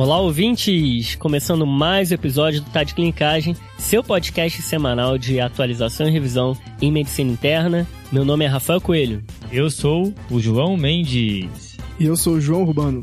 Olá, ouvintes! Começando mais um episódio do Tá de Clinicagem, seu podcast semanal de atualização e revisão em medicina interna. Meu nome é Rafael Coelho. Eu sou o João Mendes. E eu sou o João Urbano.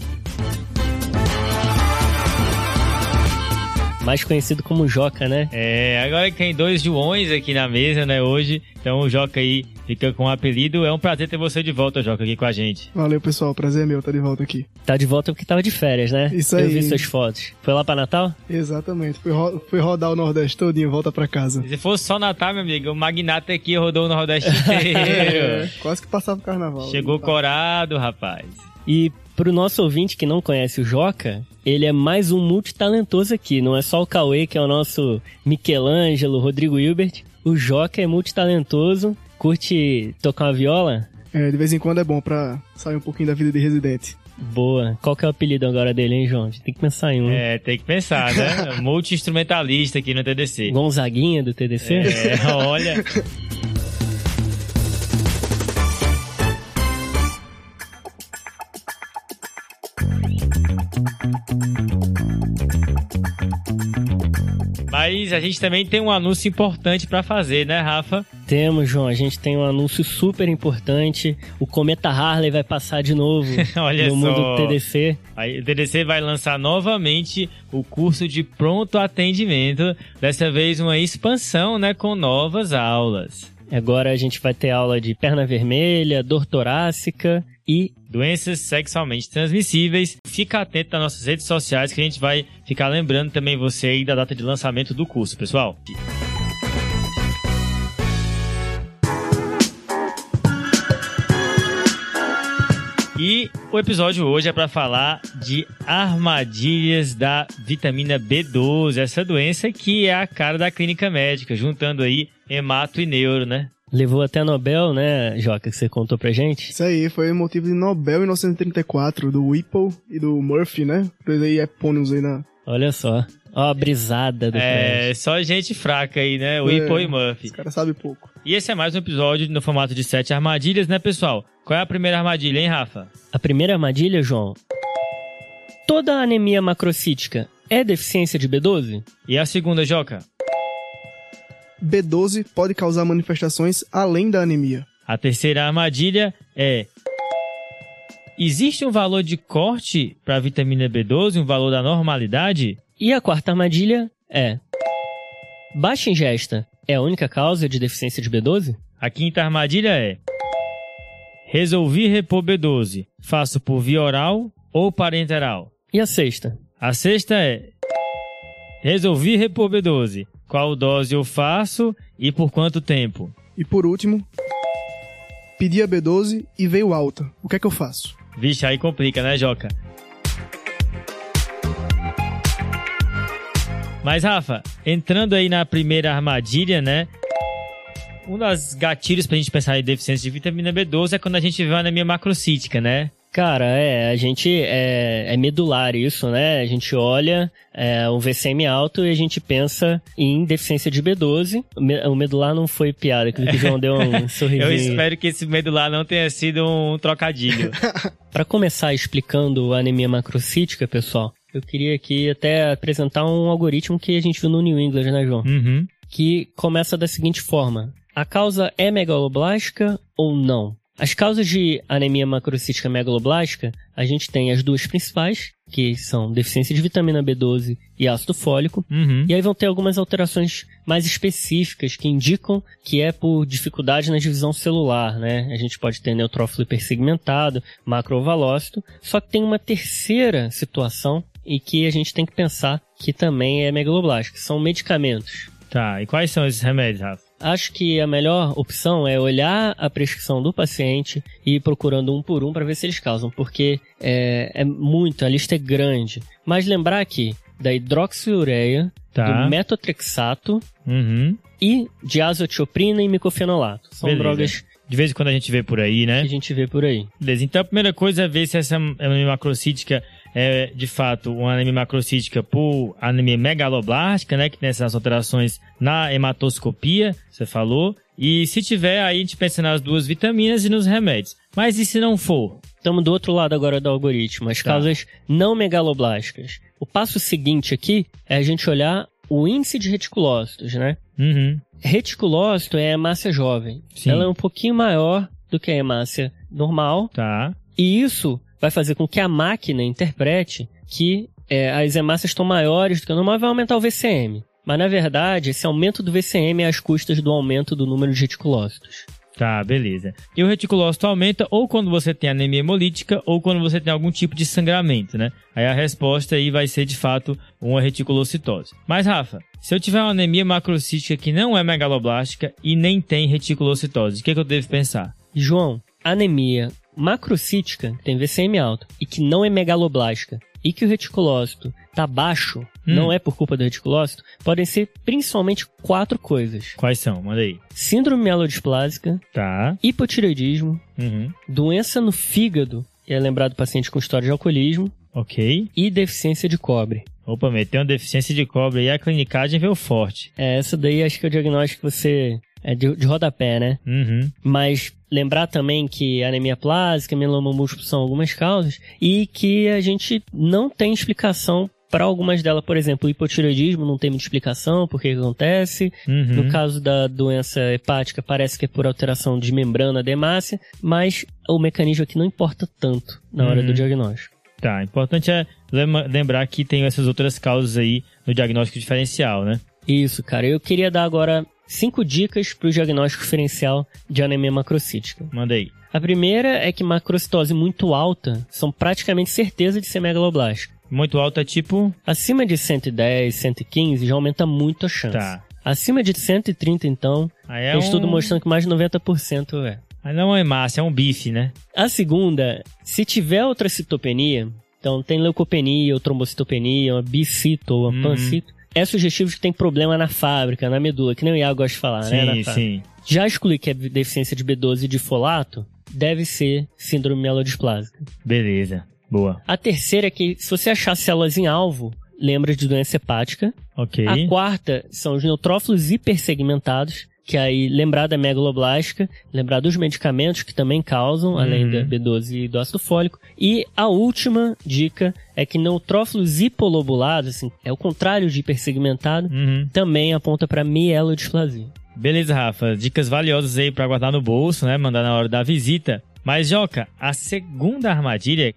mais conhecido como Joca, né? É, agora que tem dois Joões aqui na mesa, né, hoje, então o Joca aí fica com o apelido. É um prazer ter você de volta, Joca, aqui com a gente. Valeu, pessoal, prazer é meu estar tá de volta aqui. Tá de volta porque tava de férias, né? Isso aí. Eu vi suas fotos. Foi lá pra Natal? Exatamente, fui, ro fui rodar o Nordeste todinho, volta pra casa. Se fosse só Natal, meu amigo, o Magnata aqui rodou o Nordeste inteiro. é, quase que passava o carnaval. Chegou corado, rapaz. E pro nosso ouvinte que não conhece o Joca, ele é mais um multitalentoso aqui. Não é só o Cauê, que é o nosso Michelangelo, Rodrigo Hilbert. O Joca é multitalentoso, curte tocar uma viola. É, de vez em quando é bom pra sair um pouquinho da vida de residente. Boa. Qual que é o apelido agora dele, hein, João? Tem que pensar em um. É, tem que pensar, né? Multi-instrumentalista aqui no TDC. Gonzaguinha do TDC? É, olha. Mas a gente também tem um anúncio importante para fazer, né, Rafa? Temos, João. A gente tem um anúncio super importante. O Cometa Harley vai passar de novo no mundo do TDC. Aí, o TDC vai lançar novamente o curso de pronto atendimento. Dessa vez uma expansão, né, com novas aulas. Agora a gente vai ter aula de perna vermelha, dor torácica e doenças sexualmente transmissíveis. Fica atento nas nossas redes sociais que a gente vai ficar lembrando também você aí da data de lançamento do curso, pessoal. E o episódio hoje é para falar de armadilhas da vitamina B12, essa doença que é a cara da clínica médica, juntando aí hemato e neuro, né? Levou até Nobel, né, Joca, que você contou pra gente? Isso aí, foi motivo de Nobel em 1934, do Whipple e do Murphy, né? Dois aí epônimos aí na... Olha só. Ó a brisada do É, prédio. só gente fraca aí, né? Whipple É, e Murphy. Os caras sabem pouco. E esse é mais um episódio no formato de sete armadilhas, né, pessoal? Qual é a primeira armadilha, hein, Rafa? A primeira armadilha, João. Toda anemia macrocítica é deficiência de B12? E a segunda, Joca? B12 pode causar manifestações além da anemia. A terceira armadilha é: existe um valor de corte para a vitamina B12, um valor da normalidade? E a quarta armadilha é: baixa ingesta é a única causa de deficiência de B12? A quinta armadilha é: resolvi repor B12, faço por via oral ou parenteral? E a sexta? A sexta é: resolvi repor B12, qual dose eu faço e por quanto tempo? E por último, pedi a B12 e veio alta. O que é que eu faço? Vixe, aí complica, né, Joca? Mas, Rafa, entrando aí na primeira armadilha, né? Um dos gatilhos pra gente pensar em deficiência de vitamina B12 é quando a gente vê uma anemia macrocítica, né? Cara, é, a gente é, é medular isso, né? A gente olha é, um VCM alto e a gente pensa em deficiência de B12. O me- O medular não foi piada, que o João deu um sorrisinho. Eu espero que esse medular não tenha sido um trocadilho. Para começar explicando a anemia macrocítica, pessoal, eu queria aqui até apresentar um algoritmo que a gente viu no New England, né, João? uhum. Que começa da seguinte forma: a causa é megaloblástica ou não? As causas de anemia macrocítica megaloblástica, a gente tem as duas principais, que são deficiência de vitamina B12 e ácido fólico. Uhum. E aí vão ter algumas alterações mais específicas que indicam que é por dificuldade na divisão celular, né? A gente pode ter neutrófilo hipersegmentado, macrovalócito, só que tem uma terceira situação e que a gente tem que pensar que também é megaloblástica, são medicamentos. Tá, e quais são esses remédios, Rafa? Acho que a melhor opção é olhar a prescrição do paciente e ir procurando um por um para ver se eles causam, porque é, é muito, a lista é grande. Mas lembrar aqui da hidroxiureia, Tá. do metotrexato Uhum. e diazotioprina e micofenolato. São Beleza. drogas De vez em quando a gente vê por aí, que né? a gente vê por aí. Beleza, então a primeira coisa é ver se essa anemia macrocítica é de fato uma anemia macrocítica por anemia megaloblástica, né? Que tem essas alterações na hematoscopia, você falou. E se tiver, aí a gente pensa nas duas vitaminas e nos remédios. Mas e se não for? Estamos do outro lado agora do algoritmo. As Tá. causas não megaloblásticas. O passo seguinte aqui é a gente olhar o índice de reticulócitos, né? Uhum. Reticulócito é a hemácia jovem. Sim. Ela é um pouquinho maior do que a hemácia normal. Tá. E isso vai fazer com que a máquina interprete que é, as hemácias estão maiores do que o normal e vai aumentar o VCM. Mas na verdade, esse aumento do VCM é às custas do aumento do número de reticulócitos. Tá, beleza. E o reticulócito aumenta ou quando você tem anemia hemolítica ou quando você tem algum tipo de sangramento, né? Aí a resposta aí vai ser de fato uma reticulocitose. Mas Rafa, se eu tiver uma anemia macrocítica que não é megaloblástica e nem tem reticulocitose, o que, é que eu devo pensar? João, anemia macrocítica, que tem VCM alto, e que não é megaloblástica, e que o reticulócito tá baixo, Hum. não é por culpa do reticulócito, podem ser principalmente quatro coisas. Quais são? Manda aí. Síndrome mielodisplásica, Tá. hipotireoidismo, Uhum. doença no fígado, que é lembrado paciente com história de alcoolismo, Ok. e deficiência de cobre. Opa, meteu uma deficiência de cobre e a clinicagem veio forte. É, essa daí acho que é o diagnóstico que você... É de, de rodapé, né? Uhum. Mas lembrar também que anemia plásica, mieloma múltiplo são algumas causas e que a gente não tem explicação para algumas delas. Por exemplo, o hipotireoidismo não tem muita explicação por que acontece. Uhum. No caso da doença hepática, parece que é por alteração de membrana hemácia, mas o mecanismo aqui não importa tanto na hora Uhum. do diagnóstico. Tá, importante é lembrar que tem essas outras causas aí no diagnóstico diferencial, né? Isso, cara. Eu queria dar agora cinco dicas para o diagnóstico diferencial de anemia macrocítica. Manda aí. A primeira é que macrocitose muito alta são praticamente certeza de ser megaloblástica. Muito alto é tipo. Acima de 110, 115 já aumenta muito a chance. Tá. Acima de 130, então, Aí é tem estudo um... mostrando que mais de 90% é. Aí não é hemácia, é um bife, né? A segunda, se tiver outra citopenia, então tem leucopenia ou trombocitopenia, uma bicito ou uma Uhum. pancito, é sugestivo que tem problema na fábrica, na medula, que nem o Iago gosta de falar, né? Na sim, sim. Já excluir que é deficiência de B12 e de folato, deve ser síndrome mielodisplásica. Beleza. Boa. A terceira é que, se você achar células em alvo, lembra de doença hepática. Ok. A quarta são os neutrófilos hipersegmentados, que aí lembrar da megaloblástica, lembrar dos medicamentos que também causam, além Uhum. da B12 e do ácido fólico. E a última dica é que neutrófilos hipolobulados, assim, é o contrário de hipersegmentado, Uhum. também aponta para mielodisplasia. Beleza, Rafa. Dicas valiosas aí pra guardar no bolso, né? Mandar na hora da visita. Mas, Joca, a segunda armadilha,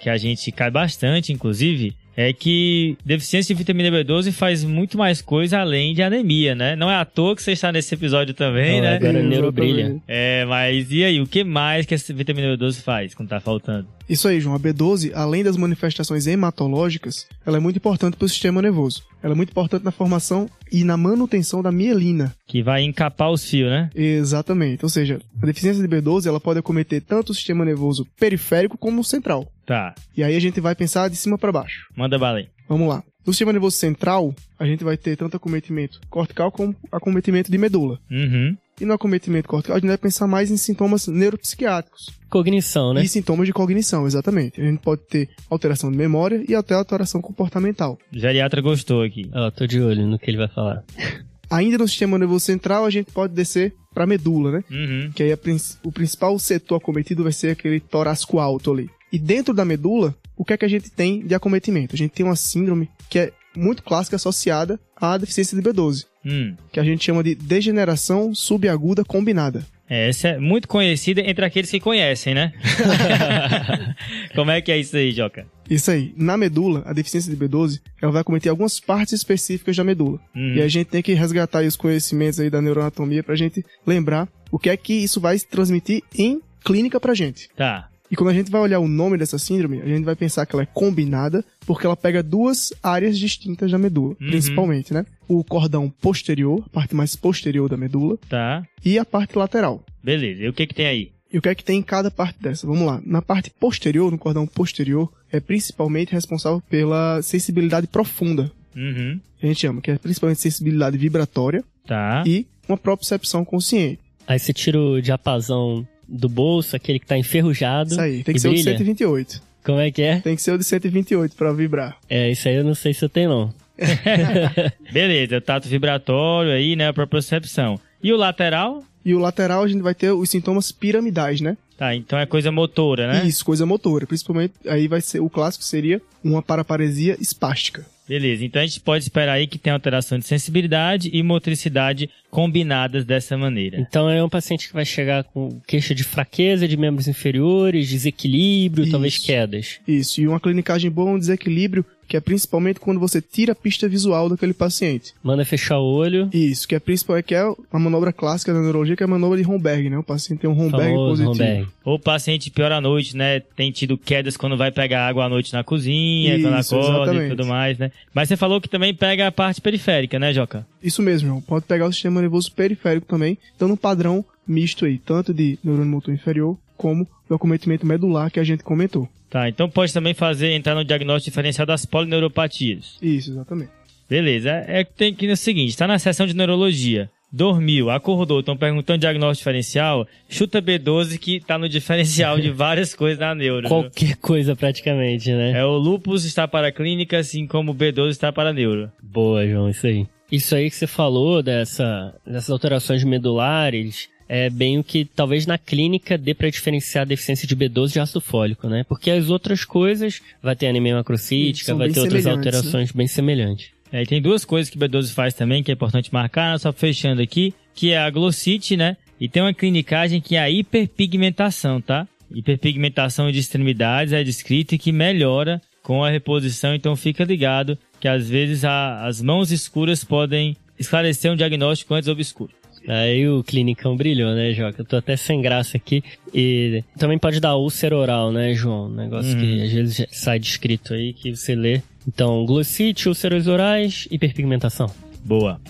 que a gente cai bastante, inclusive, é que deficiência de vitamina B12 faz muito mais coisa além de anemia, né? Não é à toa que você está nesse episódio também, Não, né? é Agora neuro Exatamente. brilha. É, mas e aí? O que mais que essa vitamina B12 faz quando tá faltando? Isso aí, João. A B12, além das manifestações hematológicas, ela é muito importante para o sistema nervoso. Ela é muito importante na formação e na manutenção da mielina. Que vai encapar os fios, né? Exatamente. Ou seja, a deficiência de B12 ela pode acometer tanto o sistema nervoso periférico como o central. Tá, E aí a gente vai pensar de cima para baixo. manda bala aí. Vamos lá. No sistema nervoso central, a gente vai ter tanto acometimento cortical como acometimento de medula. Uhum. E no acometimento cortical, a gente vai pensar mais em sintomas neuropsiquiátricos. Cognição, né? E sintomas de cognição, exatamente. A gente pode ter alteração de memória e até alteração comportamental. O geriatra gostou aqui. Ó, tô de olho no que ele vai falar. Ainda no sistema nervoso central, a gente pode descer para medula, né? Uhum. Que aí a o principal setor acometido vai ser aquele torácico alto ali. E dentro da medula, o que é que a gente tem de acometimento? A gente tem uma síndrome que é muito clássica associada à deficiência de B12, Hum. que a gente chama de degeneração subaguda combinada. É, Essa é muito conhecida entre aqueles que conhecem, né? Como é que é isso aí, Joca? Isso aí, na medula, a deficiência de B12, ela vai acometer algumas partes específicas da medula. Hum. E a gente tem que resgatar aí os conhecimentos aí da neuroanatomia pra gente lembrar o que é que isso vai transmitir em clínica pra gente. Tá. E quando a gente vai olhar o nome dessa síndrome, a gente vai pensar que ela é combinada, porque ela pega duas áreas distintas da medula, Uhum. principalmente, né? O cordão posterior, a parte mais posterior da medula, Tá. e a parte lateral. Beleza. E o que que tem aí? E o que é que tem em cada parte dessa? Vamos lá. Na parte posterior, no cordão posterior, é principalmente responsável pela sensibilidade profunda. Uhum. que A gente chama, que é principalmente sensibilidade vibratória Tá. e uma propriocepção consciente. Aí você tira o diapasão do bolso, aquele que tá enferrujado. Isso aí, tem que ser o de brilha. 128. Como é que é? Tem que ser o de 128 pra vibrar. É, isso aí eu não sei se eu tenho, não. Beleza. O tato vibratório aí, né? A propriocepção. E o lateral? E o lateral a gente vai ter os sintomas piramidais, né? Tá, então é coisa motora, né? Isso, coisa motora. Principalmente, aí vai ser, o clássico seria uma paraparesia espástica. Beleza, então a gente pode esperar aí que tenha alteração de sensibilidade e motricidade combinadas dessa maneira. Então é um paciente que vai chegar com queixa de fraqueza de membros inferiores, desequilíbrio, Isso. talvez quedas. Isso, e uma clinicagem boa, um desequilíbrio, que é principalmente quando você tira a pista visual daquele paciente. Manda fechar o olho. Isso, que é principal, é que é a manobra clássica da neurologia, que é a manobra de Romberg, né? O paciente tem um Romberg famoso positivo. Romberg. Ou o paciente pior à noite, né? Tem tido quedas quando vai pegar água à noite na cozinha, quando Isso, acorda e exatamente. tudo mais, né? Mas você falou que também pega a parte periférica, né, Joca? Isso mesmo, João. Pode pegar o sistema nervoso periférico também, dando um padrão misto aí, tanto de neurônio motor inferior, como do acometimento medular que a gente comentou. Tá, então pode também fazer, entrar no diagnóstico diferencial das polineuropatias. Isso, exatamente. Beleza, é é que tem que no seguinte, tá na seção de neurologia. Dormiu, acordou, estão perguntando diagnóstico diferencial, chuta B12 que tá no diferencial de várias coisas na neuro. viu? Qualquer coisa praticamente, né? É o lupus está para a clínica, assim como o B12 está para a neuro. Boa, João, isso aí. Isso aí que você falou dessa, dessas alterações medulares é bem o que talvez na clínica dê para diferenciar a deficiência de B12 de ácido fólico, né? Porque as outras coisas vai ter anemia macrocítica, vai ter outras né? alterações bem semelhantes. É, e tem duas coisas que o B12 faz também, que é importante marcar, só fechando aqui, que é a glossite, né? E tem uma clinicagem que é a hiperpigmentação, tá? Hiperpigmentação de extremidades é descrito e que melhora com a reposição, então fica ligado que às vezes a- as mãos escuras podem esclarecer um diagnóstico antes obscuro. Aí o clinicão brilhou, né, Joca? Eu tô até sem graça aqui. E também pode dar úlcera oral, né, João? Um negócio Uhum. que às vezes sai descrito aí, que você lê. Então, glossite, úlceras orais, hiperpigmentação. Boa.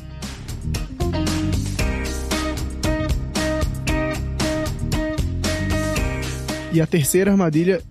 E a terceira armadilha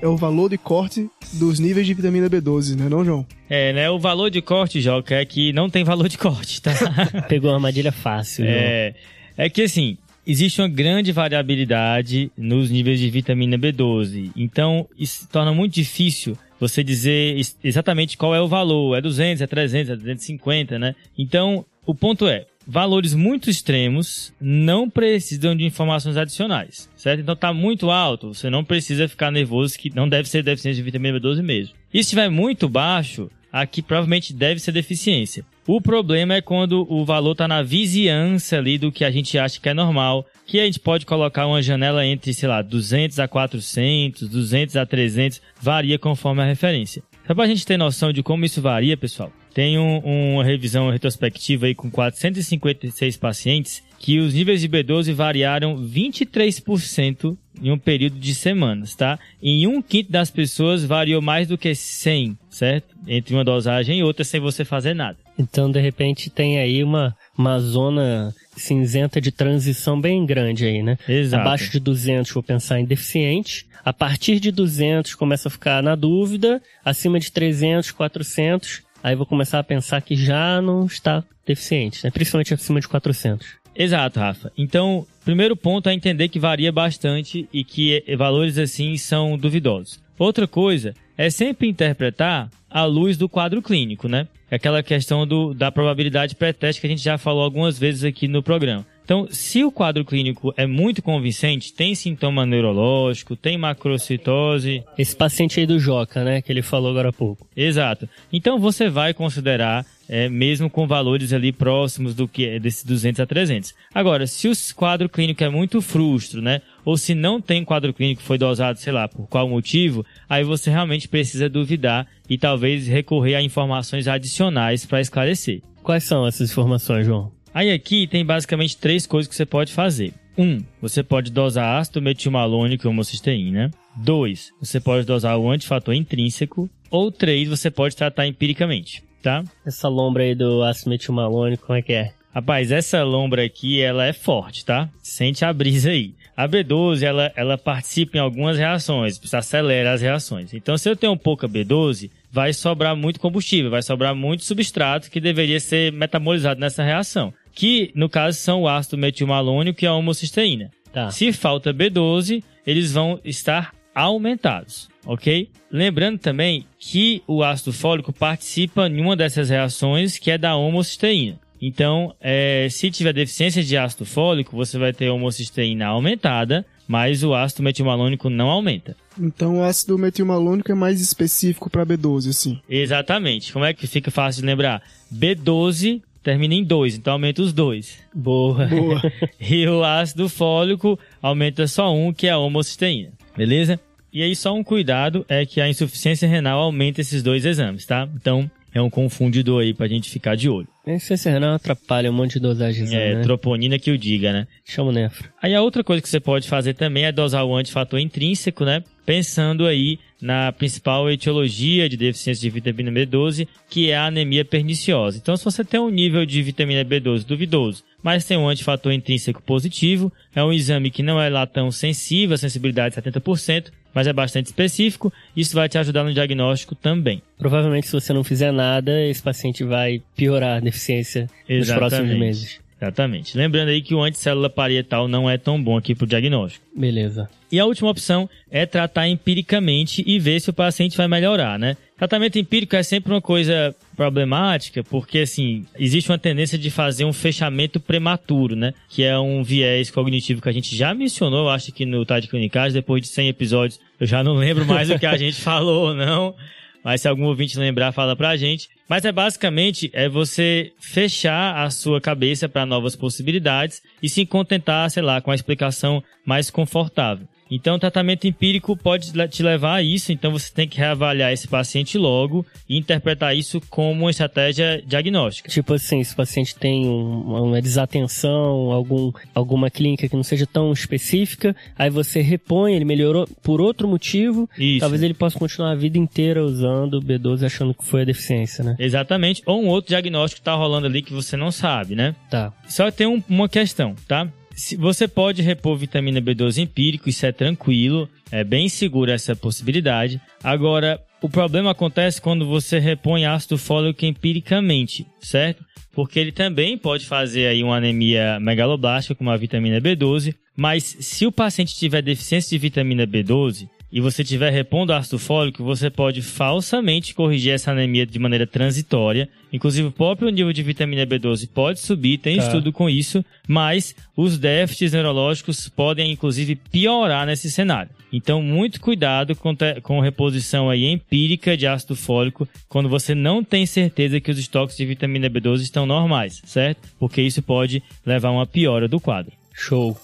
é o valor de corte dos níveis de vitamina B12, né não, João? É, né? O valor de corte, Joca, é que não tem valor de corte, tá? Pegou uma armadilha fácil, João. É, é que assim, existe uma grande variabilidade nos níveis de vitamina B12. Então, isso se torna muito difícil você dizer ex- exatamente qual é o valor. É 200, é 300, é 250, né? Então, o ponto é, valores muito extremos não precisam de informações adicionais, certo? Então tá muito alto, você não precisa ficar nervoso que não deve ser deficiência de vitamina B12 mesmo. E se estiver muito baixo, aqui provavelmente deve ser deficiência. O problema é quando o valor está na vizinhança ali do que a gente acha que é normal, que a gente pode colocar uma janela entre, sei lá, 200 a 400, 200 a 300, varia conforme a referência. Só para a gente ter noção de como isso varia, pessoal, tem um- uma revisão retrospectiva aí com 456 pacientes que os níveis de B12 variaram 23% em um período de semanas, tá? Em um quinto das pessoas variou mais do que 100, certo? Entre uma dosagem e outra sem você fazer nada. Então, de repente, tem aí uma, uma zona cinzenta de transição bem grande aí, né? Exato. Abaixo de 200, vou pensar em deficiente. A partir de 200, começa a ficar na dúvida. Acima de 300, 400, aí vou começar a pensar que já não está deficiente, né? Principalmente acima de 400. Exato, Rafa. Então, primeiro ponto é entender que varia bastante e que eh, valores assim são duvidosos. Outra coisa é sempre interpretar à luz do quadro clínico, né? Aquela questão do, da probabilidade pré-teste que a gente já falou algumas vezes aqui no programa. Então, se o quadro clínico é muito convincente, tem sintoma neurológico, tem macrocitose, Esse paciente aí do Joca, né? Que ele falou agora há pouco. Exato. Então você vai considerar, é, mesmo com valores ali próximos do que é desses 200 a 300. Agora, se o quadro clínico é muito frustro, né? Ou se não tem quadro clínico, foi dosado, sei lá, por qual motivo, aí você realmente precisa duvidar e talvez recorrer a informações adicionais para esclarecer. Quais são essas informações, João? Aí aqui tem basicamente três coisas que você pode fazer. Um, você pode dosar ácido metilmalônico e homocisteína. Dois, você pode dosar o antifator intrínseco. Ou três, você pode tratar empiricamente, tá? Essa lombra aí do ácido metilmalônico, como é que é? Rapaz, essa lombra aqui, ela é forte, tá? Sente a brisa aí. A B12, ela, ela participa em algumas reações, acelera as reações. Então, se eu tenho pouca B12, vai sobrar muito combustível, vai sobrar muito substrato que deveria ser metabolizado nessa reação. Que, no caso, são o ácido metilmalônico e a homocisteína. Tá. Se falta B12, eles vão estar aumentados, ok? Lembrando também que o ácido fólico participa em uma dessas reações que é da homocisteína. Então, é, se tiver deficiência de ácido fólico, você vai ter homocisteína aumentada mas o ácido metilmalônico não aumenta. Então o ácido metilmalônico é mais específico para B12, assim. Exatamente. Como é que fica fácil de lembrar? B12 termina em 2, então aumenta os dois. Boa. Boa. E o ácido fólico aumenta só um, que é a homocisteína. Beleza? E aí só um cuidado é que a insuficiência renal aumenta esses dois exames, tá? Então é um confundidor aí pra gente ficar de olho. A insuficiência renal atrapalha um monte de dosagens, É, né? troponina que o diga, né? Chama o nefro. Aí a outra coisa que você pode fazer também é dosar o antifator intrínseco, né? Pensando aí na principal etiologia de deficiência de vitamina B12, que é a anemia perniciosa. Então, se você tem um nível de vitamina B12 duvidoso, mas tem um antifator intrínseco positivo, é um exame que não é lá tão sensível, a sensibilidade é 70%, mas é bastante específico, isso vai te ajudar no diagnóstico também. Provavelmente, se você não fizer nada, esse paciente vai piorar a deficiência nos Exatamente. próximos meses. Exatamente. Lembrando aí que o anticélula parietal não é tão bom aqui para o diagnóstico. Beleza. E a última opção é tratar empiricamente e ver se o paciente vai melhorar, né? Tratamento empírico é sempre uma coisa problemática, porque assim, existe uma tendência de fazer um fechamento prematuro, né? Que é um viés cognitivo que a gente já mencionou, eu acho que no Tade Clinicais, depois de 100 episódios, eu já não lembro mais o que a gente falou ou não. Mas se algum ouvinte lembrar, fala pra gente. Mas é basicamente é você fechar a sua cabeça para novas possibilidades e se contentar, sei lá, com a explicação mais confortável. Então, o tratamento empírico pode te levar a isso, então você tem que reavaliar esse paciente logo e interpretar isso como uma estratégia diagnóstica. Tipo assim, se o paciente tem um- uma desatenção, algum, alguma clínica que não seja tão específica, aí você repõe, ele melhorou por outro motivo, Isso. talvez ele possa continuar a vida inteira usando o B12 achando que foi a deficiência, né? Exatamente. Ou um outro diagnóstico que tá rolando ali que você não sabe, né? Tá. Só tem um- uma questão, tá? Você pode repor vitamina B12 empírico, isso é tranquilo, é bem seguro essa possibilidade. Agora, o problema acontece quando você repõe ácido fólico empiricamente, certo? Porque ele também pode fazer aí uma anemia megaloblástica com uma vitamina B12, mas se o paciente tiver deficiência de vitamina B12, e você estiver repondo ácido fólico, você pode falsamente corrigir essa anemia de maneira transitória. Inclusive, o próprio nível de vitamina B12 pode subir, tem Tá. estudo com isso, mas os déficits neurológicos podem, inclusive, piorar nesse cenário. Então, muito cuidado com, com reposição aí empírica de ácido fólico quando você não tem certeza que os estoques de vitamina B12 estão normais, certo? Porque isso pode levar a uma piora do quadro. Show.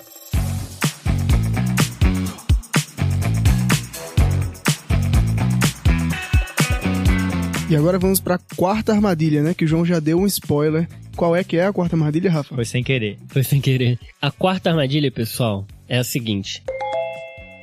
E agora vamos pra quarta armadilha, né? Que o João já deu um spoiler. Qual é que é a quarta armadilha, Rafa? Foi sem querer. Foi sem querer. A quarta armadilha, pessoal, é a seguinte: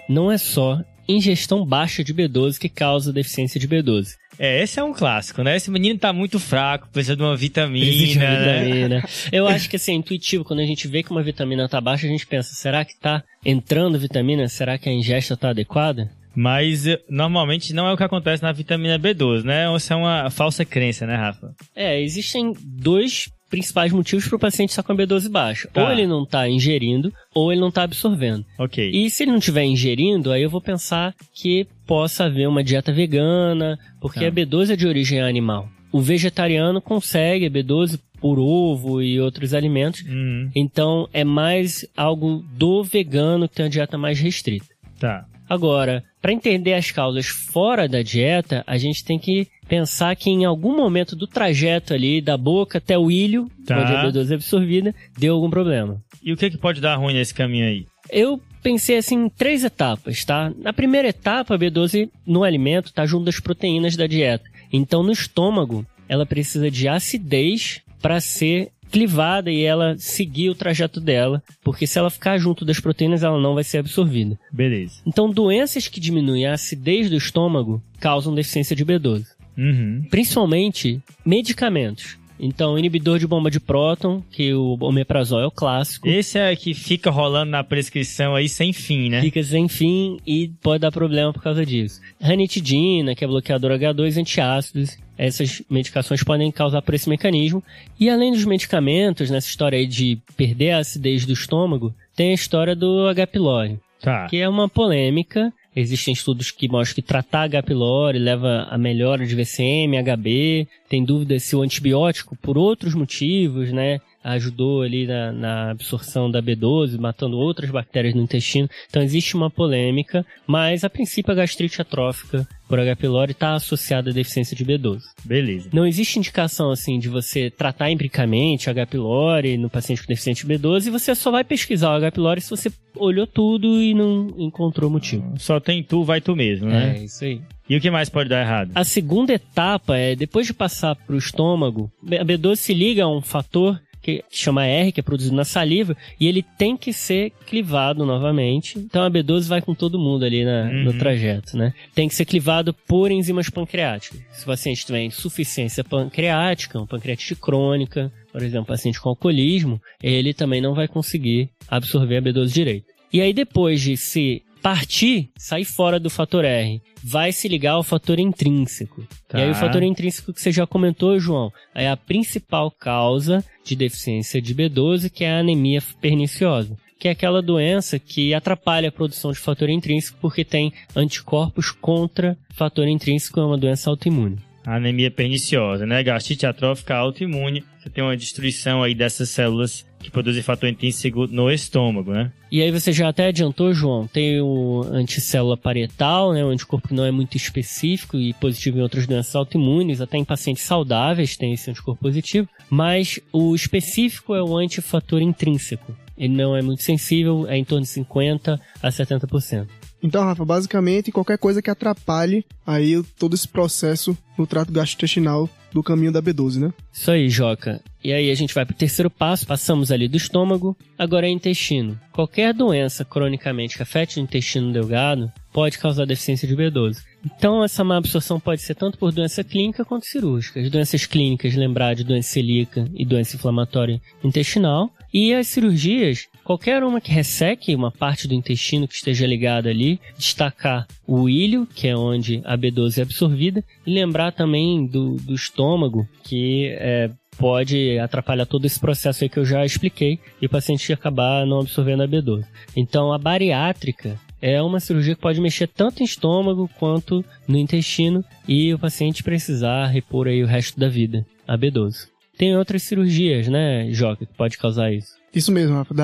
não é só ingestão baixa de B12 que causa deficiência de B12. É, esse é um clássico, né? Esse menino tá muito fraco, precisa de uma vitamina, Existe uma né? vitamina. Eu acho que assim, é intuitivo, quando a gente vê que uma vitamina tá baixa, a gente pensa, será que tá entrando vitamina? Será que a ingesta tá adequada? Mas eh, normalmente não é o que acontece na vitamina B12, né? Isso é uma falsa crença, né, Rafa? É, existem dois principais motivos para o paciente estar com a B12 baixa. Tá. Ou ele não tá ingerindo, ou ele não tá absorvendo. Ok. E se ele não estiver ingerindo, aí eu vou pensar que possa haver uma dieta vegana, porque Tá. a B12 é de origem animal. O vegetariano consegue a B12 por ovo e outros alimentos, Hum, então é mais algo do vegano que tem uma dieta mais restrita. tá. Agora, para entender as causas fora da dieta, a gente tem que pensar que em algum momento do trajeto ali, da boca até o ilho, Tá. onde a B12 é absorvida, deu algum problema. E o que, que pode dar ruim nesse caminho aí? Eu pensei assim em três etapas, tá? Na primeira etapa, a B12 no alimento está junto das proteínas da dieta. Então, no estômago, ela precisa de acidez para ser clivada e ela seguir o trajeto dela, porque se ela ficar junto das proteínas, ela não vai ser absorvida. Beleza. Então, doenças que diminuem a acidez do estômago causam deficiência de B12. Uhum. Principalmente medicamentos. Então, inibidor de bomba de próton, que o omeprazol é o clássico. Esse é que fica rolando na prescrição aí sem fim, né? Fica sem fim e pode dar problema por causa disso. Ranitidina, que é bloqueador H2, antiácidos. Essas medicações podem causar por esse mecanismo. E além dos medicamentos, nessa história aí de perder a acidez do estômago, tem a história do H. pylori, Tá. que é uma polêmica. Existem estudos que mostram que tratar H. pylori leva a melhora de VCM, HB. Tem dúvida se o antibiótico, por outros motivos, né, ajudou ali na, na absorção da B12, matando outras bactérias no intestino. Então existe uma polêmica, mas a princípio a gastrite atrófica por H. pylori está associada à deficiência de B12. Beleza. Não existe indicação assim de você tratar empiricamente H. pylori no paciente com deficiência de B12 e você só vai pesquisar o H. pylori se você olhou tudo e não encontrou motivo. Só tem tu, vai tu mesmo, né? É, isso aí. E o que mais pode dar errado? A segunda etapa é, depois de passar para o estômago, a B12 se liga a um fator que chama R, que é produzido na saliva, e ele tem que ser clivado novamente. Então a B12 vai com todo mundo ali na, Uhum. no trajeto, né? Tem que ser clivado por enzimas pancreáticas. Se o paciente tiver insuficiência pancreática, uma pancreatite crônica, por exemplo, paciente com alcoolismo, ele também não vai conseguir absorver a B12 direito. E aí depois de se partir, sair fora do fator R, vai se ligar ao fator intrínseco. Tá. E aí o fator intrínseco que você já comentou, João, é a principal causa de deficiência de B12, que é a anemia perniciosa. Que é aquela doença que atrapalha a produção de fator intrínseco porque tem anticorpos contra fator intrínseco, é uma doença autoimune. A anemia perniciosa, né? Gastrite atrófica autoimune. Você tem uma destruição aí dessas células que produzem fator intrínseco no estômago, né? E aí você já até adiantou, João, tem o anticélula parietal, né, um anticorpo que não é muito específico e positivo em outras doenças autoimunes, até em pacientes saudáveis tem esse anticorpo positivo, mas o específico é o antifator intrínseco. Ele não é muito sensível, é em torno de 50 a 70%. Então, Rafa, basicamente qualquer coisa que atrapalhe aí o- todo esse processo no trato gastrointestinal do caminho da B12, né? Isso aí, Joca. E aí a gente vai pro terceiro passo, passamos ali do estômago, agora é intestino. Qualquer doença cronicamente que afete o intestino delgado pode causar deficiência de B12. Então essa má absorção pode ser tanto por doença clínica quanto cirúrgica. As doenças clínicas, lembrar de doença celíaca e doença inflamatória intestinal. E as cirurgias, qualquer uma que resseque uma parte do intestino que esteja ligada ali, destacar o ilho, que é onde a B12 é absorvida, e lembrar também do, do estômago, que é, pode atrapalhar todo esse processo aí que eu já expliquei e o paciente acabar não absorvendo a B12. Então a bariátrica é uma cirurgia que pode mexer tanto em estômago quanto no intestino e o paciente precisar repor aí o resto da vida a B12. Tem outras cirurgias, né, Joca, que pode causar isso. Isso mesmo, Rafa.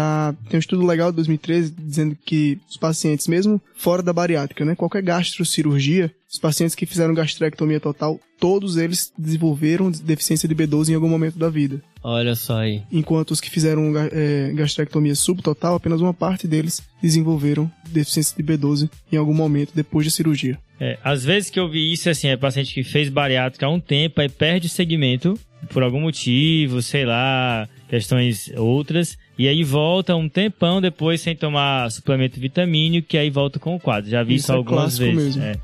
Tem um estudo legal de 2013 dizendo que os pacientes, mesmo fora da bariátrica, né? Qualquer gastrocirurgia, os pacientes que fizeram gastrectomia total, todos eles desenvolveram deficiência de B12 em algum momento da vida. Olha só aí. Enquanto os que fizeram é, gastrectomia subtotal, apenas uma parte deles desenvolveram deficiência de B12 em algum momento depois da cirurgia. É, às vezes que eu vi isso, assim, é paciente que fez bariátrica há um tempo, aí perde o segmento por algum motivo, sei lá, questões outras, e aí volta um tempão depois sem tomar suplemento vitamínico, que aí volta com o quadro. Já vi isso, Isso é algumas vezes. mesmo. é.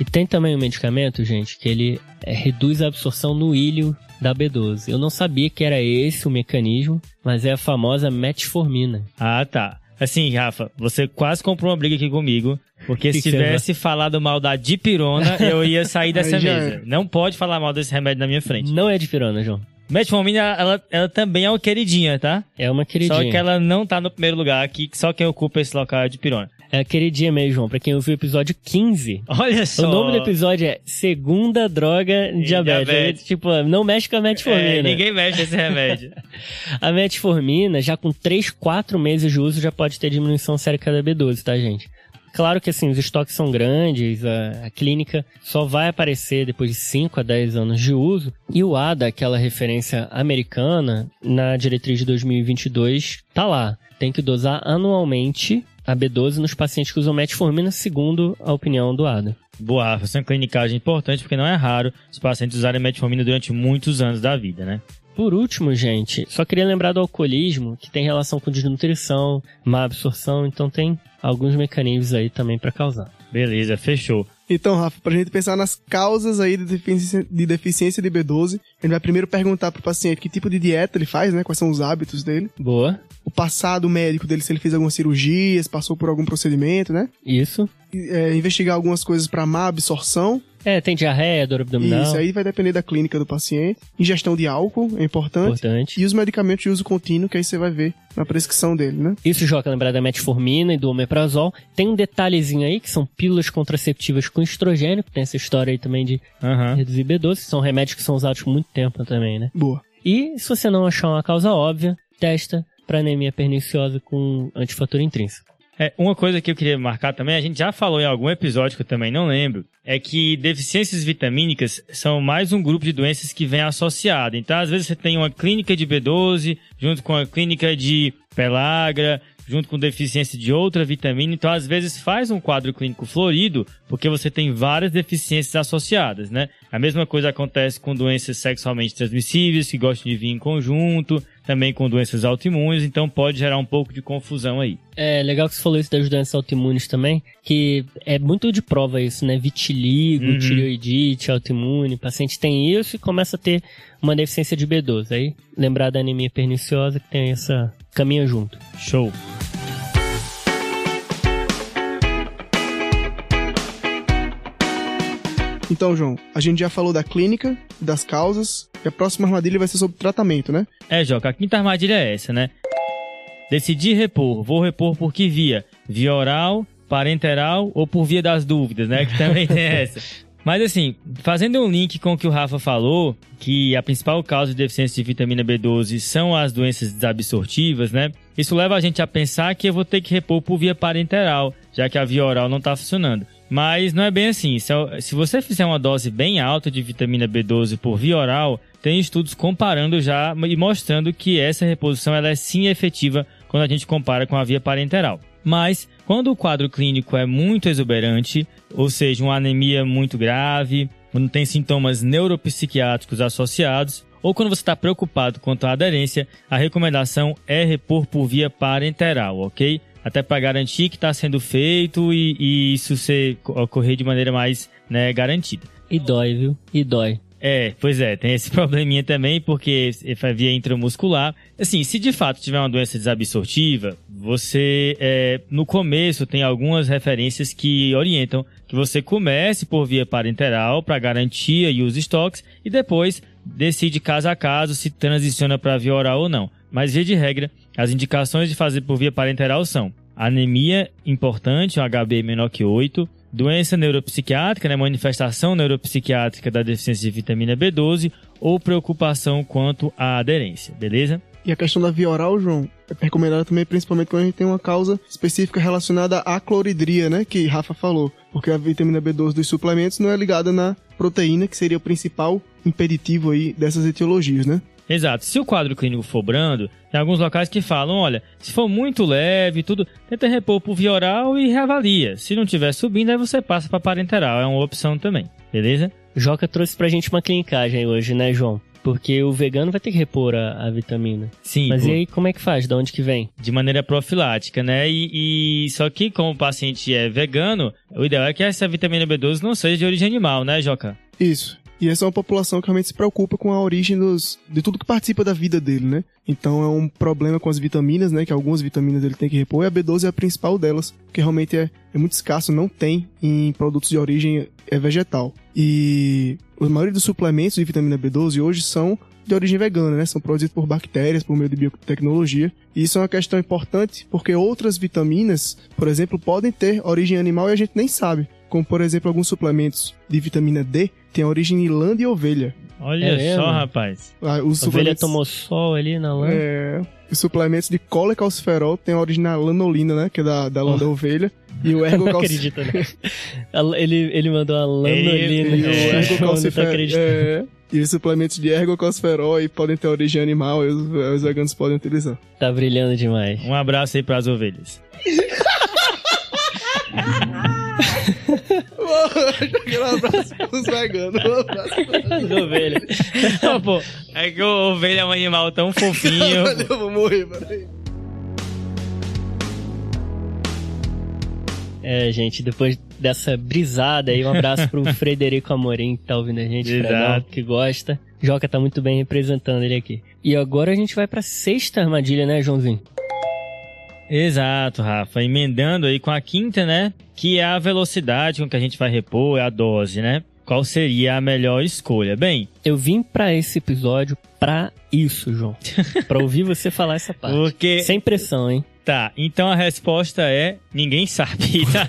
E tem também um medicamento, gente, que ele é, reduz a absorção no ilho da B12. Eu não sabia que era esse o mecanismo, mas é a famosa metformina. Ah, tá. Assim, Rafa, você quase comprou uma briga aqui comigo, porque Que se tivesse falado mal da dipirona, eu ia sair dessa já mesa. Não pode falar mal desse remédio na minha frente. Não é de pirona, João. Metformina, ela, ela também é uma queridinha, tá? É uma queridinha. Só que ela não tá no primeiro lugar aqui, só quem ocupa esse local é a dipirona. É a queridinha mesmo, João. Pra quem ouviu o episódio 15. Olha só. O nome do episódio é Segunda Droga Diabetes. diabetes. Tipo, não mexe com a metformina. É, ninguém mexe nesse remédio. A metformina, já com 3, 4 meses de uso, já pode ter diminuição sérica da B12, tá, gente? Claro que assim, os estoques são grandes, a, a clínica só vai aparecer depois de 5 a 10 anos de uso. E o ADA, aquela referência americana, na diretriz de 2022, tá lá. Tem que dosar anualmente a B12 nos pacientes que usam metformina, segundo a opinião do ADA. Boa, Rafa, essa é uma clinicagem importante, porque não é raro os pacientes usarem metformina durante muitos anos da vida, né? Por último, gente, só queria lembrar do alcoolismo, que tem relação com desnutrição, má absorção, então tem alguns mecanismos aí também para causar. Beleza, fechou. Então, Rafa, pra gente pensar nas causas aí de deficiência de, deficiência de B12, a gente vai primeiro perguntar pro paciente que tipo de dieta ele faz, né? Quais são os hábitos dele. Boa, O passado médico dele, se ele fez alguma cirurgia, se passou por algum procedimento, né? isso. É, investigar algumas coisas pra má absorção É, tem diarreia, dor abdominal. Isso aí vai depender da clínica do paciente. Ingestão de álcool é importante. Importante. E os medicamentos de uso contínuo, que aí você vai ver na prescrição dele, né? Isso, Joca, lembrar da metformina e do omeprazol. Tem um detalhezinho aí, que são pílulas contraceptivas com estrogênio, que tem essa história aí também de Aham. reduzir B12, que são remédios que são usados por muito tempo também, né? Boa. E se você não achar uma causa óbvia, testa para anemia perniciosa com antifator intrínseco. É, uma coisa que eu queria marcar também, a gente já falou em algum episódio que eu também não lembro, é que deficiências vitamínicas são mais um grupo de doenças que vem associado. Então, às vezes você tem uma clínica de B12 junto com a clínica de pelagra, junto com deficiência de outra vitamina. Então, às vezes faz um quadro clínico florido, porque você tem várias deficiências associadas, né? A mesma coisa acontece com doenças sexualmente transmissíveis, que gostam de vir em conjunto, também com doenças autoimunes, então pode gerar um pouco de confusão aí. É legal que você falou isso das doenças autoimunes também, que é muito de prova isso, né? Vitiligo, Uhum. tireoidite, autoimune. O paciente tem isso e começa a ter uma deficiência de B12. Aí lembrar da anemia perniciosa que tem essa caminha junto. Show! Então, João, a gente já falou da clínica, das causas, e a próxima armadilha vai ser sobre tratamento, né? É, Joca, a quinta armadilha é essa, né? Decidi repor. Vou repor por que via? Via oral, parenteral ou por via das dúvidas, né? Que também tem essa. Mas assim, fazendo um link com o que o Rafa falou, que a principal causa de deficiência de vitamina B12 são as doenças desabsortivas, né? Isso leva a gente a pensar que eu vou ter que repor por via parenteral, já que a via oral não está funcionando. Mas não é bem assim. Se eu- Se você fizer uma dose bem alta de vitamina B12 por via oral, tem estudos comparando já e mostrando que essa reposição ela é sim efetiva quando a gente compara com a via parenteral. Mas quando o quadro clínico é muito exuberante, ou seja, uma anemia muito grave, quando tem sintomas neuropsiquiátricos associados, ou quando você está preocupado quanto à aderência, a recomendação é repor por via parenteral, ok? Até para garantir que está sendo feito e, e isso ser, ocorrer de maneira mais né, garantida. E dói, viu? E dói. É, pois é, tem esse probleminha também, porque é via intramuscular. Assim, se de fato tiver uma doença desabsortiva, você, é, no começo, tem algumas referências que orientam que você comece por via parenteral para garantia e os estoques, e depois decide caso a caso se transiciona para via oral ou não. Mas, via de regra, as indicações de fazer por via parenteral são anemia importante, um HB menor que 8, doença neuropsiquiátrica, né, manifestação neuropsiquiátrica da deficiência de vitamina B12 ou preocupação quanto à aderência, beleza? E a questão da via oral, João, é recomendada também principalmente quando a gente tem uma causa específica relacionada à cloridria, né? Que Rafa falou. Porque a vitamina B12 dos suplementos não é ligada na proteína, que seria o principal impeditivo aí dessas etiologias, né? Exato. Se o quadro clínico for brando, tem alguns locais que falam, olha, se for muito leve, tudo, tenta repor por via oral e reavalia. Se não tiver subindo, aí você passa para parenteral, é uma opção também, beleza? Joca trouxe pra gente uma clinicagem hoje, né, João? Porque o vegano vai ter que repor a, a vitamina. Sim, Mas pô. e aí, como é que faz? De onde que vem? de maneira profilática, né? E, e só que como o paciente é vegano, o ideal é que essa vitamina B12 não seja de origem animal, né, Joca? Isso. E essa é uma população que realmente se preocupa com a origem dos, de tudo que participa da vida dele, né? Então é um problema com as vitaminas, né? Que algumas vitaminas ele tem que repor e a B12 é a principal delas, que realmente é, é muito escasso, não tem em produtos de origem é vegetal. E a maioria dos suplementos de vitamina B12 hoje são de origem vegana, né? São produzidos por bactérias, por meio de biotecnologia. E isso é uma questão importante porque outras vitaminas, por exemplo, podem ter origem animal e a gente nem sabe. Como, por exemplo, alguns suplementos de vitamina D têm origem em lã de ovelha. Olha É mesmo? só, rapaz. Ah, Os A ovelha tomou sol ali na lã. é, os suplementos de cola e calciferol têm origem na lanolina, né? Que é da, da lã Oh. da ovelha. E o Não ergocalciferol... acredito, né? Ele, ele mandou a lanolina. E o não ergocalciferol... acreditando. É, e os suplementos de ergocalciferol aí podem ter origem animal e os, os veganos podem utilizar. Tá brilhando demais. Um abraço aí pras ovelhas. Aquele abraço pros veganos. Um abraço As ovelhas. Não, pô, é que a ovelha é um animal tão fofinho. Eu vou morrer, peraí. É, gente, depois dessa brisada aí, um abraço pro Frederico Amorim, que tá ouvindo a gente. Fredão, que gosta. Joca tá muito bem representando ele aqui. E agora a gente vai pra sexta armadilha, né, Joãozinho? Exato, Rafa. Emendando aí com a quinta, né? Que é a velocidade com que a gente vai repor, é a dose, né? qual seria a melhor escolha? Bem, Eu vim pra esse episódio pra isso, João. pra ouvir você falar essa parte. porque Sem pressão, hein? Tá, então a resposta é ninguém sabe, tá?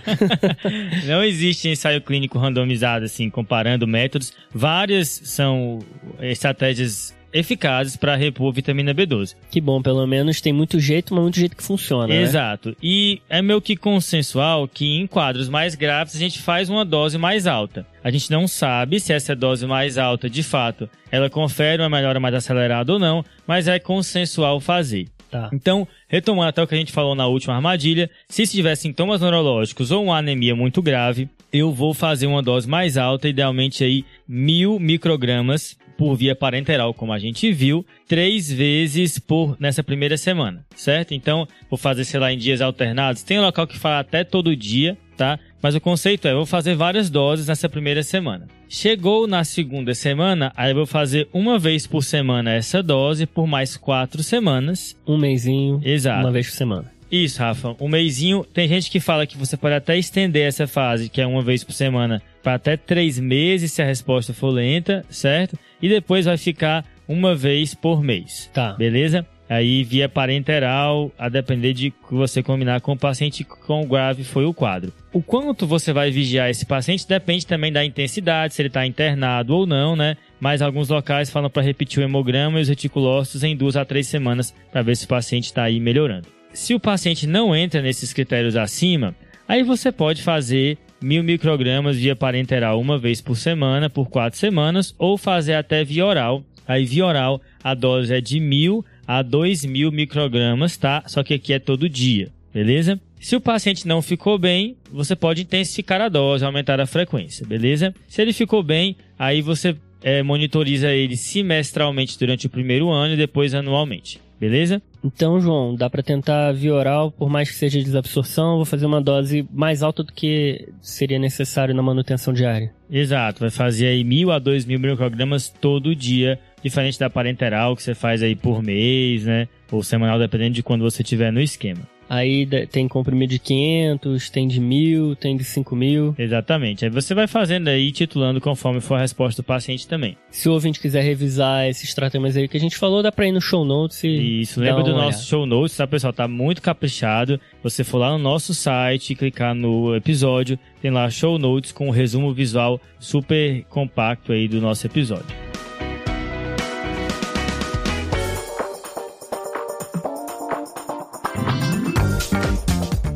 Não existe ensaio clínico randomizado assim, comparando métodos. Várias são estratégias eficazes para repor vitamina B12. Que bom, pelo menos tem muito jeito, mas muito jeito que funciona, né? Exato. E é meio que consensual que em quadros mais graves a gente faz uma dose mais alta. A gente não sabe se essa dose mais alta, de fato, ela confere uma melhora mais acelerada ou não, mas é consensual fazer. Tá. Então, retomando até o que a gente falou na última armadilha, se tiver sintomas neurológicos ou uma anemia muito grave, eu vou fazer uma dose mais alta, idealmente aí mil microgramas por via parenteral, como a gente viu, três vezes por nessa primeira semana, certo? Então, vou fazer, sei lá, em dias alternados. Tem um local que fala até todo dia, tá? Mas o conceito é, vou fazer várias doses nessa primeira semana. Chegou na segunda semana, aí eu vou fazer uma vez por semana essa dose por mais quatro semanas. Um mêsinho, Exato. uma vez por semana. Isso, Rafa. Um mêsinho. Tem gente que fala que você pode até estender essa fase, que é uma vez por semana, para até três meses se a resposta for lenta, certo? E depois vai ficar uma vez por mês. Tá. Beleza? Aí via parenteral, a depender de que você combinar com o paciente com grave foi o quadro. O quanto você vai vigiar esse paciente depende também da intensidade, se ele está internado ou não, né? Mas alguns locais falam para repetir o hemograma e os reticulócitos em duas a três semanas para ver se o paciente está aí melhorando. Se o paciente não entra nesses critérios acima, aí você pode fazer mil microgramas via parenteral uma vez por semana, por quatro semanas, ou fazer até via oral. Aí via oral a dose é de mil a dois mil microgramas, tá? Só que aqui é todo dia, beleza? Se o paciente não ficou bem, você pode intensificar a dose, aumentar a frequência, beleza? Se ele ficou bem, aí você é, monitoriza ele semestralmente durante o primeiro ano e depois anualmente, beleza? Então, João, dá pra tentar via oral, por mais que seja desabsorção, vou fazer uma dose mais alta do que seria necessário na manutenção diária. Exato, vai fazer aí mil a dois mil microgramas todo dia, diferente da parenteral que você faz aí por mês, né? Ou semanal, dependendo de quando você tiver no esquema. Aí tem comprimido de 500, tem de 1000, tem de 5000. Exatamente. Aí você vai fazendo aí, titulando conforme for a resposta do paciente também. Se o ouvinte quiser revisar esses tratamentos aí que a gente falou, dá pra ir no show notes e. Isso, lembra do uma nosso olhada. show notes, tá, pessoal? Tá muito caprichado. Você for lá no nosso site, clicar no episódio, tem lá show notes com um resumo visual super compacto aí do nosso episódio.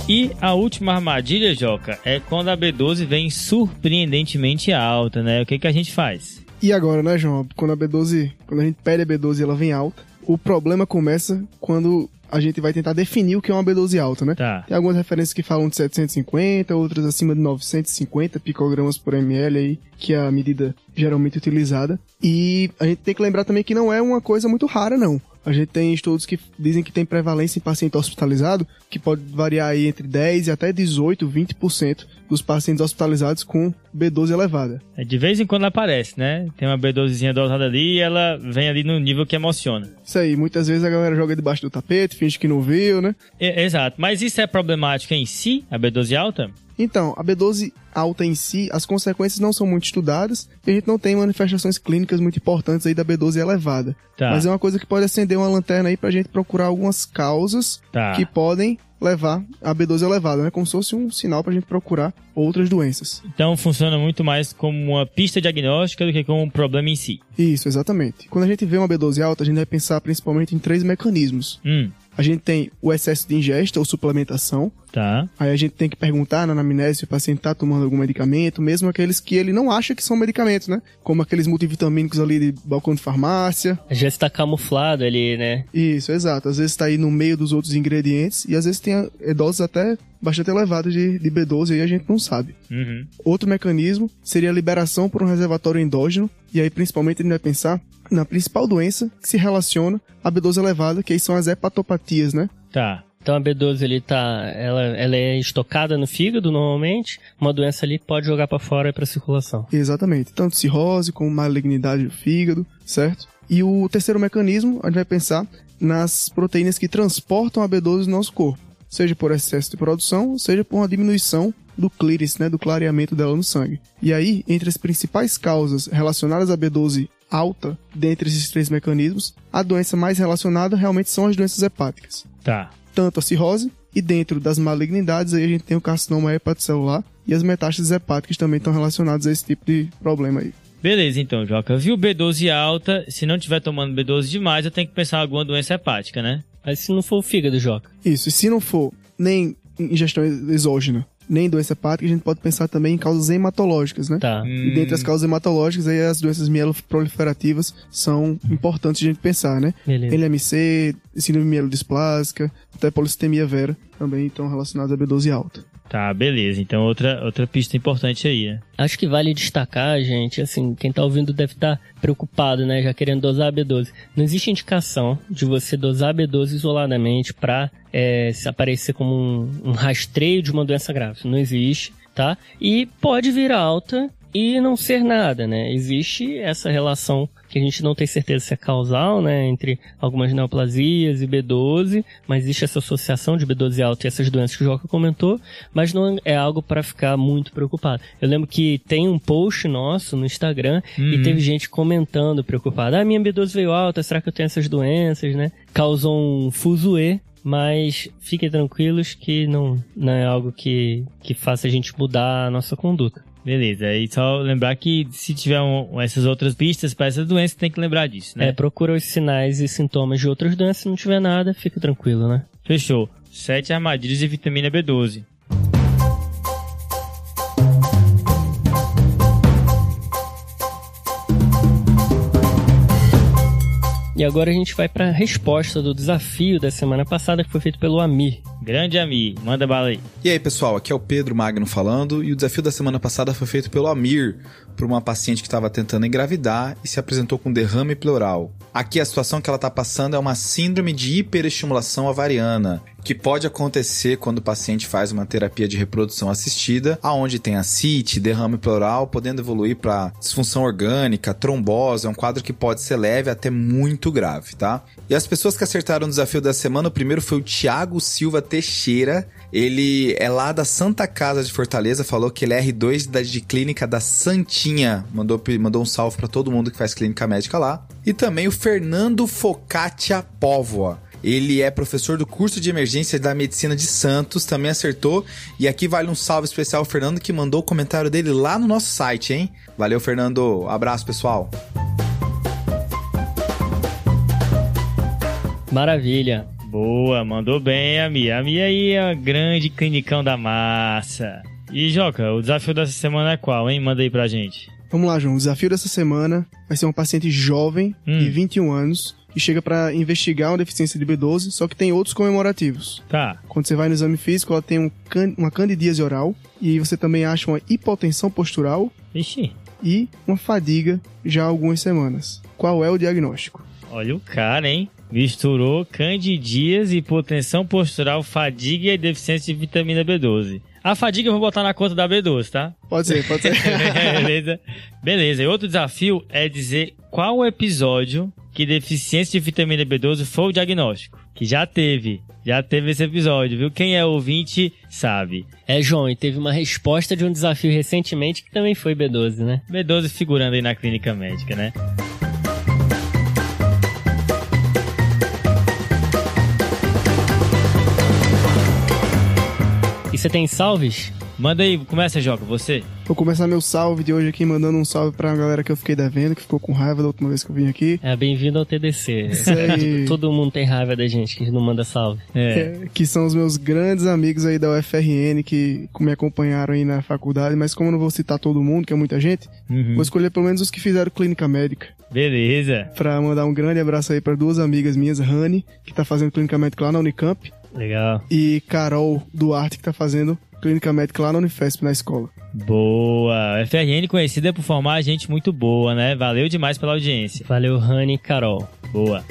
E a última armadilha, Joca, é quando a B12 vem surpreendentemente alta, né? O que, que a gente faz? E agora, né, João? Quando a B12, quando a gente pede a B12 e ela vem alta, o problema começa quando a gente vai tentar definir o que é uma B12 alta, né? Tá. Tem algumas referências que falam de 750, outras acima de 950 picogramas por ml aí, que é a medida geralmente utilizada. E a gente tem que lembrar também que não é uma coisa muito rara, não. A gente tem estudos que dizem que tem prevalência em paciente hospitalizado, que pode variar aí entre 10 e até 18, 20% dos pacientes hospitalizados com B12 elevada. É, De vez em quando aparece, né? Tem uma B12zinha dosada ali e ela vem ali no nível que emociona. Isso aí, muitas vezes a galera joga debaixo do tapete, finge que não viu, né? E- exato. Mas isso é problemático em si, a B12 alta? Então, a B12 alta em si, as consequências não são muito estudadas e a gente não tem manifestações clínicas muito importantes aí da B12 elevada. Tá. Mas é uma coisa que pode acender uma lanterna aí pra gente procurar algumas causas Tá. que podem levar a B12 elevada, né? Como se fosse um sinal pra gente procurar outras doenças. Então funciona muito mais como uma pista diagnóstica do que como um problema em si. Isso, exatamente. Quando a gente vê uma B12 alta, a gente vai pensar principalmente em três mecanismos. Hum, A gente tem o excesso de ingesta ou suplementação, tá. Aí a gente tem que perguntar na anamnese se o paciente tá tomando algum medicamento, mesmo aqueles que ele não acha que são medicamentos, né? Como aqueles multivitamínicos ali de balcão de farmácia. Às vezes tá camuflado ali, né? Isso, exato. Às vezes tá aí no meio dos outros ingredientes e às vezes tem eh, doses até bastante elevadas de, de B12 e a gente não sabe. Uhum. Outro mecanismo seria a liberação por um reservatório endógeno, e aí principalmente a gente vai pensar na principal doença que se relaciona à B12 elevada, que aí são as hepatopatias, né? Tá. Então a B12 ele tá, ela, ela é estocada no fígado normalmente, uma doença ali pode jogar pra fora para circulação. Exatamente. Tanto cirrose como malignidade do fígado, certo? E o terceiro mecanismo, a gente vai pensar nas proteínas que transportam a B12 no nosso corpo. seja por excesso de produção, seja por uma diminuição do clíris, né, do clareamento dela no sangue. E aí, entre as principais causas relacionadas à B12 alta, dentre esses três mecanismos, a doença mais relacionada realmente são as doenças hepáticas. Tá. Tanto a cirrose, e dentro das malignidades aí a gente tem o carcinoma hepatocelular e as metástases hepáticas também estão relacionadas a esse tipo de problema aí. Beleza, então, Joca. Viu B12 alta, se não estiver tomando B12 demais, eu tenho que pensar em alguma doença hepática, né? Mas se não for o fígado, Joca. Isso, e se não for nem ingestão exógena, nem doença hepática, a gente pode pensar também em causas hematológicas, né? Tá. E dentre as causas hematológicas, aí as doenças mieloproliferativas são importantes de a gente pensar, né? Beleza. LMC, síndrome mielodisplásica, até polissemia vera também estão relacionadas a B12 alta. Tá, beleza. Então, outra, outra pista importante aí, né? Acho que vale destacar, gente, assim, quem tá ouvindo deve estar preocupado, né, já querendo dosar a B12. Não existe indicação de você dosar a B12 isoladamente para é, se aparecer como um, um rastreio de uma doença grave. Não existe, tá? E pode vir alta e não ser nada, né? Existe essa relação que a gente não tem certeza se é causal, né, entre algumas neoplasias e B12, mas existe essa associação de B12 alto e essas doenças que o Joca comentou, mas não é algo para ficar muito preocupado. Eu lembro que tem um post nosso no Instagram e Uhum. teve gente comentando preocupada, ah, minha B12 veio alta, será que eu tenho essas doenças, né? Causou um fuzuê, mas fiquem tranquilos que não, não é algo que, que faça a gente mudar a nossa conduta. Beleza. E só lembrar que se tiver um- essas outras pistas para essas doenças, tem que lembrar disso, né? É, procura os sinais e sintomas de outras doenças, se não tiver nada, fica tranquilo, né? Fechou. Sete armadilhas de vitamina B12. E agora a gente vai para a resposta do desafio da semana passada que foi feito pelo Amir. Grande Ami, manda bala aí. E aí, pessoal, aqui é o Pedro Magno falando e o desafio da semana passada foi feito pelo Amir, por uma paciente que estava tentando engravidar e se apresentou com derrame pleural. Aqui a situação que ela está passando é uma síndrome de hiperestimulação ovariana, que pode acontecer quando o paciente faz uma terapia de reprodução assistida, aonde tem ascite, derrame pleural, podendo evoluir para disfunção orgânica, trombose, é um quadro que pode ser leve até muito grave, tá? E as pessoas que acertaram o desafio da semana, o primeiro foi o Thiago Silva Teixeira, ele é lá da Santa Casa de Fortaleza, falou que ele é R2 da, de clínica da Santinha. Mandou, mandou um salve pra todo mundo que faz clínica médica lá. E também o Fernando Focaccia Póvoa. Ele é professor do curso de emergência da medicina de Santos, também acertou. E aqui vale um salve especial ao Fernando que mandou o comentário dele lá no nosso site, hein? Valeu, Fernando. Abraço, pessoal. Maravilha. Boa, mandou bem, Ami. Ami aí é o grande clinicão da massa. E, Joca, o desafio dessa semana é qual, hein? Manda aí pra gente. Vamos lá, João. O desafio dessa semana vai ser uma paciente jovem, Hum. de 21 anos, que chega para investigar uma deficiência de B12, só que tem outros comemorativos. Tá. Quando você vai no exame físico, ela tem um can- uma candidíase oral e você também acha uma hipotensão postural Ixi, e uma fadiga já há algumas semanas. Qual é o diagnóstico? olha o cara, hein? Misturou candidias, hipotensão postural, fadiga e deficiência de vitamina B12. A fadiga eu vou botar na conta da B12, tá? Pode ser, pode ser. Beleza? Beleza. E outro desafio é dizer qual episódio que deficiência de vitamina B12 foi o diagnóstico. Que já teve. Já teve esse episódio, viu? Quem é ouvinte sabe. É, João, e teve uma resposta de um desafio recentemente que também foi B12, né? B12 figurando aí na clínica médica, né? E você tem salves? Manda aí, começa, Joca, você. Vou começar meu salve de hoje aqui, mandando um salve pra galera que eu fiquei devendo, que ficou com raiva da última vez que eu vim aqui. É, bem-vindo ao TDC. Isso aí. Todo mundo tem raiva da gente que não manda salve. É. É, que são os meus grandes amigos aí da UFRN que me acompanharam aí na faculdade, mas como eu não vou citar todo mundo, que é muita gente, Uhum. vou escolher pelo menos os que fizeram clínica médica. Beleza. Pra mandar um grande abraço aí pra duas amigas minhas, Rani, que tá fazendo clínica médica lá na Unicamp, Legal. e Carol Duarte, que tá fazendo clínica médica lá na Unifesp, na escola. Boa. FRN conhecida por formar gente muito boa, né? Valeu demais pela audiência. Valeu, Rani e Carol. Boa.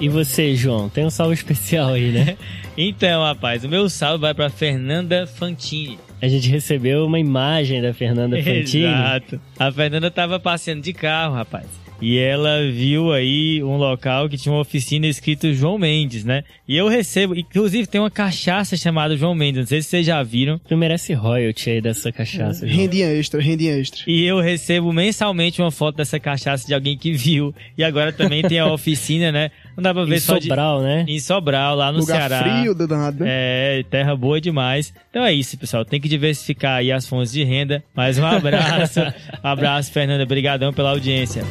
E você, João? Tem um salve especial aí, né? Então, rapaz, o meu salve vai pra Fernanda Fantini. A gente recebeu uma imagem da Fernanda Fantini. Exato. A Fernanda tava passeando de carro, rapaz. E ela viu aí um local que tinha uma oficina escrito João Mendes, né? E eu recebo, inclusive tem uma cachaça chamada João Mendes, não sei se vocês já viram. Tu merece royalty aí dessa cachaça. Rendinha extra, rendinha extra. E eu recebo mensalmente uma foto dessa cachaça de alguém que viu. E agora também tem a oficina, né? Não dá pra ver Em só de... Sobral, né? Em Sobral, lá no Lugar Ceará. frio, danado. né? É, terra boa demais. Então é isso, pessoal. Tem que diversificar aí as fontes de renda. Mais um abraço. um abraço, Fernanda. Obrigadão pela audiência.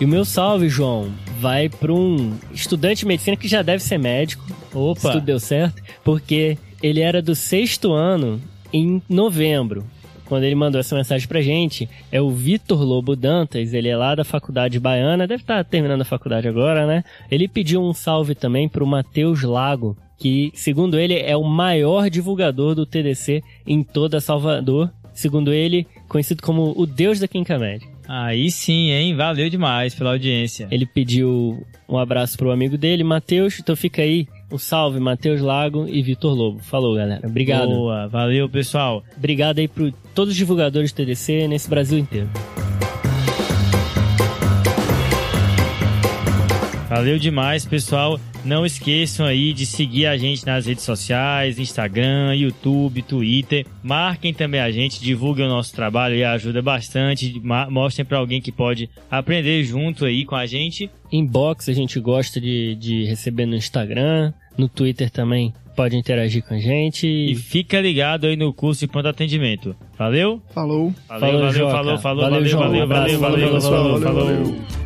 E o meu salve, João, vai para um estudante de medicina que já deve ser médico. Opa. Se tudo deu certo. Porque ele era do sexto ano em novembro. Quando ele mandou essa mensagem pra gente, é o Vitor Lobo Dantas, ele é lá da Faculdade Baiana, deve estar terminando a faculdade agora, né? Ele pediu um salve também pro Matheus Lago, que, segundo ele, é o maior divulgador do TDC em toda Salvador. Segundo ele, conhecido como o Deus da Quinca Média. Aí sim, hein? Valeu demais pela audiência. Ele pediu um abraço pro amigo dele, Matheus. Então fica aí um salve, Matheus Lago e Vitor Lobo. Falou, galera. Obrigado. Boa, valeu, pessoal. Obrigado aí pro todos os divulgadores do TDC nesse Brasil inteiro. Valeu demais, pessoal. Não esqueçam aí de seguir a gente nas redes sociais, Instagram, YouTube, Twitter. Marquem também a gente, divulguem o nosso trabalho e ajuda bastante. Mostrem pra alguém que pode aprender junto aí com a gente. Inbox a gente gosta de, de receber no Instagram, no Twitter também pode interagir com a gente. E fica ligado aí no curso de pronto atendimento. Valeu? Falou. Valeu, Falou, valeu, falou, falou, Valeu, valeu, valeu, valeu, valeu, Valeu, falou. valeu.